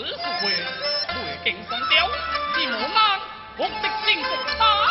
此事会会更松吊，你莫忙，我的幸福打了。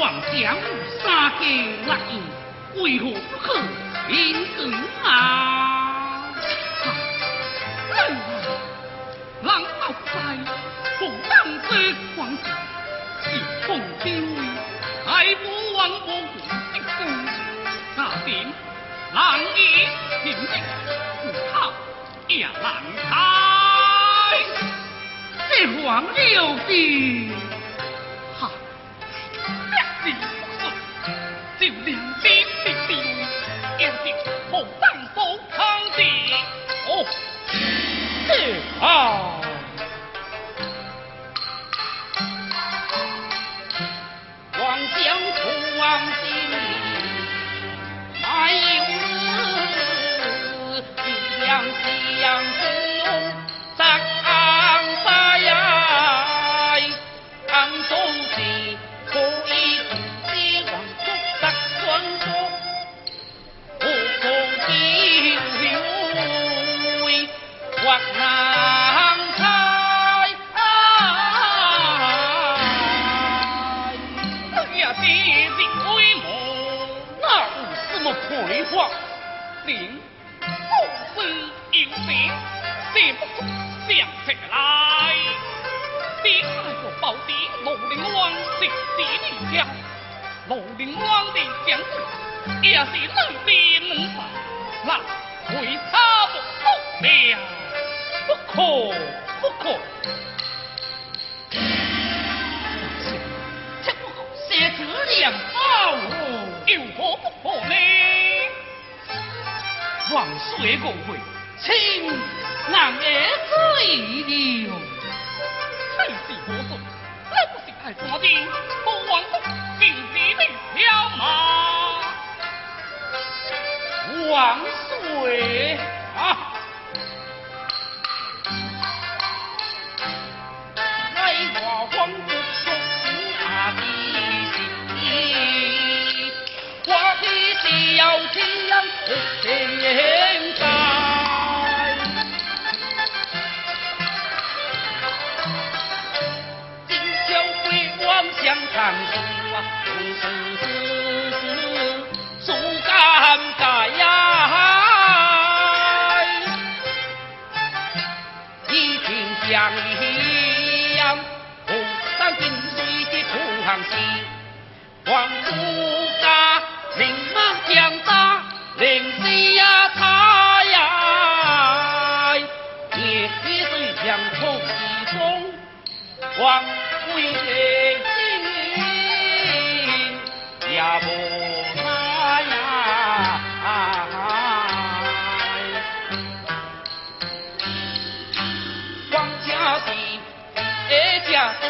王将杀三更万，为何不可平等啊？哎啊，人好在，福当先，王氏一奉表，还不忘我军之功。大兵狼烟平定，虎头也狼开，这黄六弟。那是冷兵冷法，那为他不可了，不可不可。这这两把有何不可呢？王水国会，请男儿之意留。此事何做？那不是太的，不枉我心底的飘满。万岁啊来我皇姑送阿基我的小天娘现在今宵回望乡场像一样红山紧水的土行情黄土高名满江山 yeah.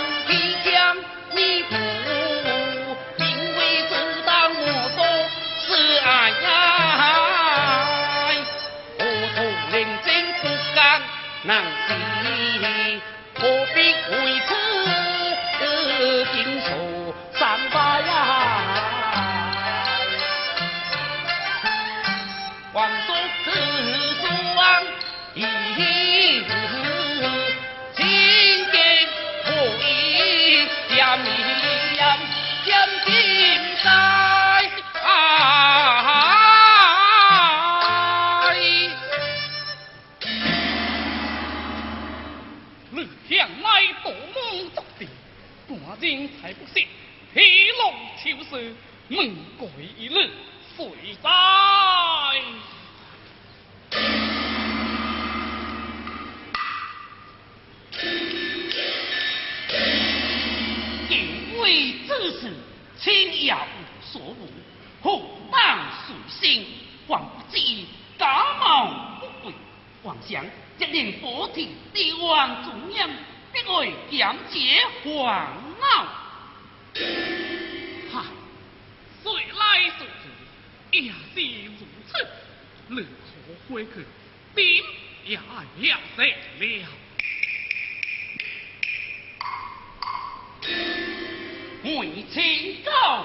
为之事，亲要无所无，何当随心？还不知家貌不贵，妄想一令波提帝王中央，必会减解烦恼。哈，谁来说去？也是如此，如何回去？点也要死了。为情高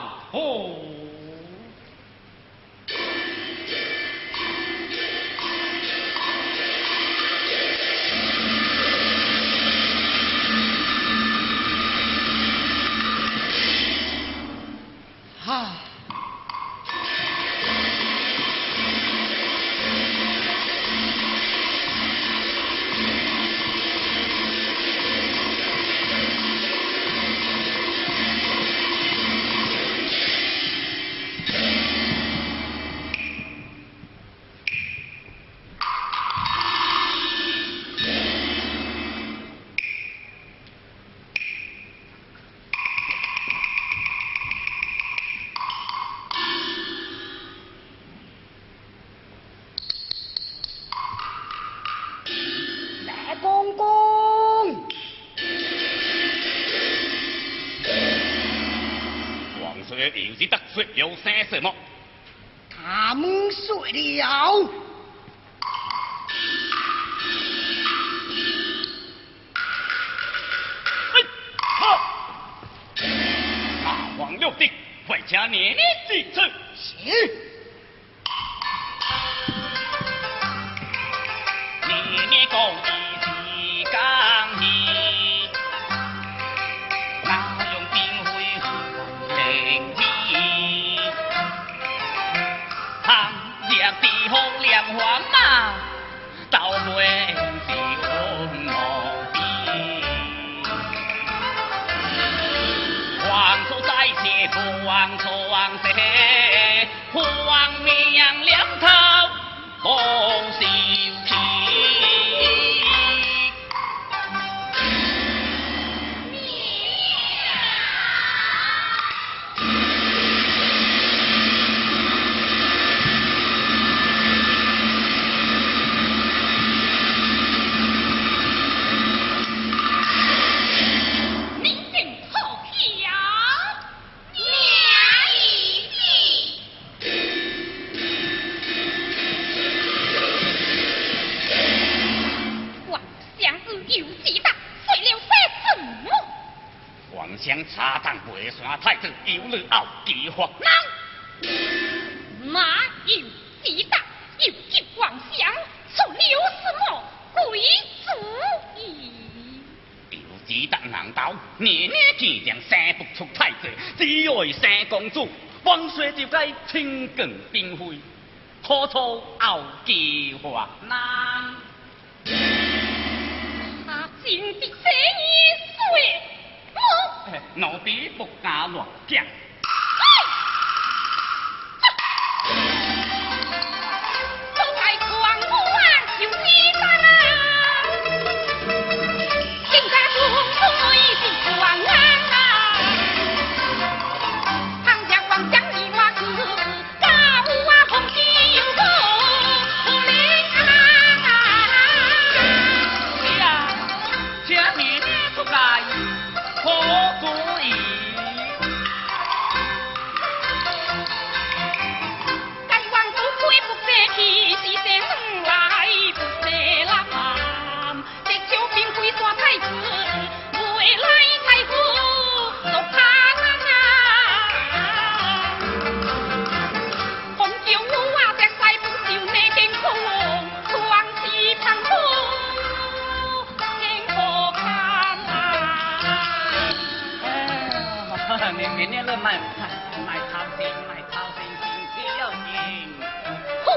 说了些什么？他们睡了。大王有令，回家念念记此。是。年年公地方两环马，到尾是红毛兵。黄土在前，黄土往西，几得难道年年见将生不出太子，只为生公主，皇上就该清更兵灰，何错后计划难？他真的这一岁么？奴婢不敢乱讲。卖卖卖操心，卖操心，心气要平。胡！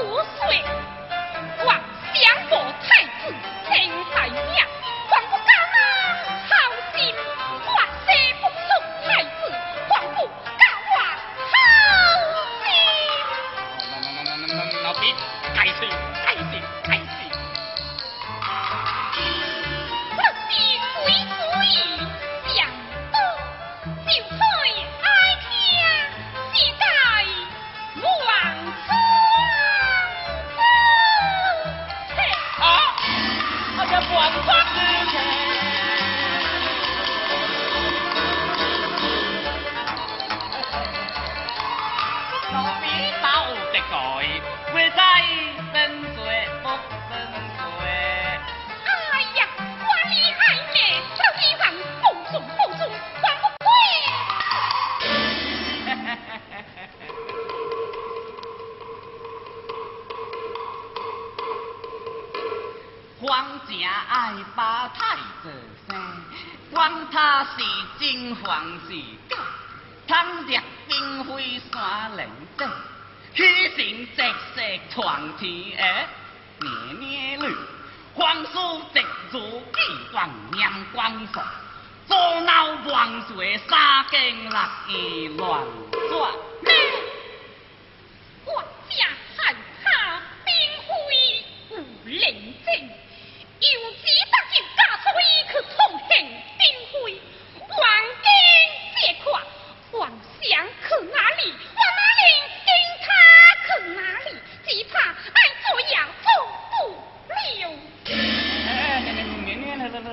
想保太子，姓太娘，管不敢吗？操心！万岁不送太子，管不敢吗？操心！是真还是假，倘若并非山人者，虚情直色传天下，年年绿，皇叔直如几光念光寿，左闹万岁三更六意乱转。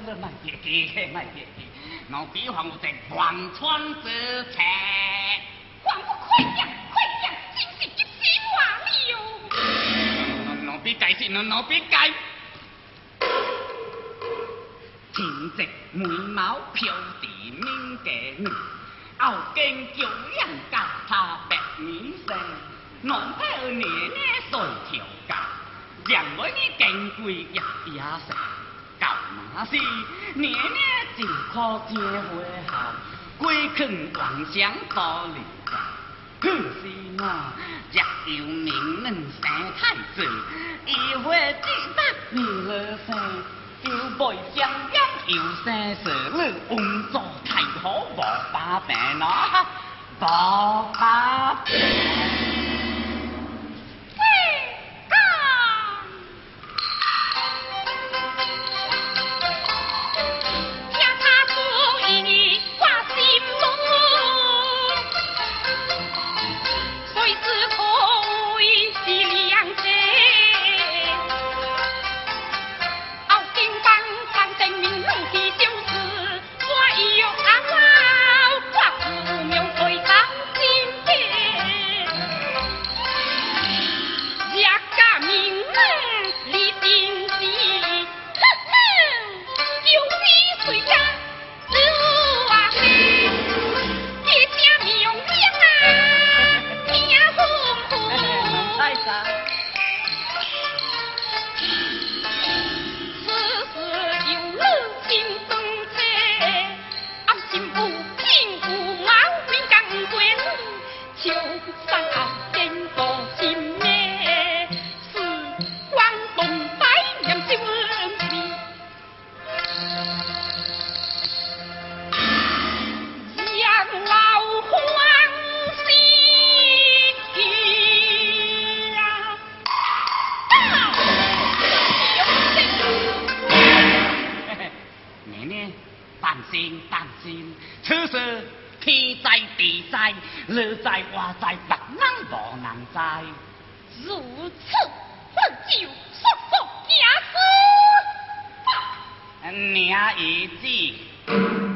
你你来来来来，卖别急，卖别急，老比方我在忘川之策。还不快点，快点，真是急死我了！老比解释，老比解。天直眉毛飘地面嘅女，后经叫人家他白面生，南派年年随条街，让我你更贵一也成。旧马是年年就靠结婚后，归坑幻想多年。可是我若要名能生太子，一会只得你了生，就背相音又生蛇了，工作太好无把柄啦，无把。天在地在，人在我在，别人无能在。如此，我就速速行事。娘儿子。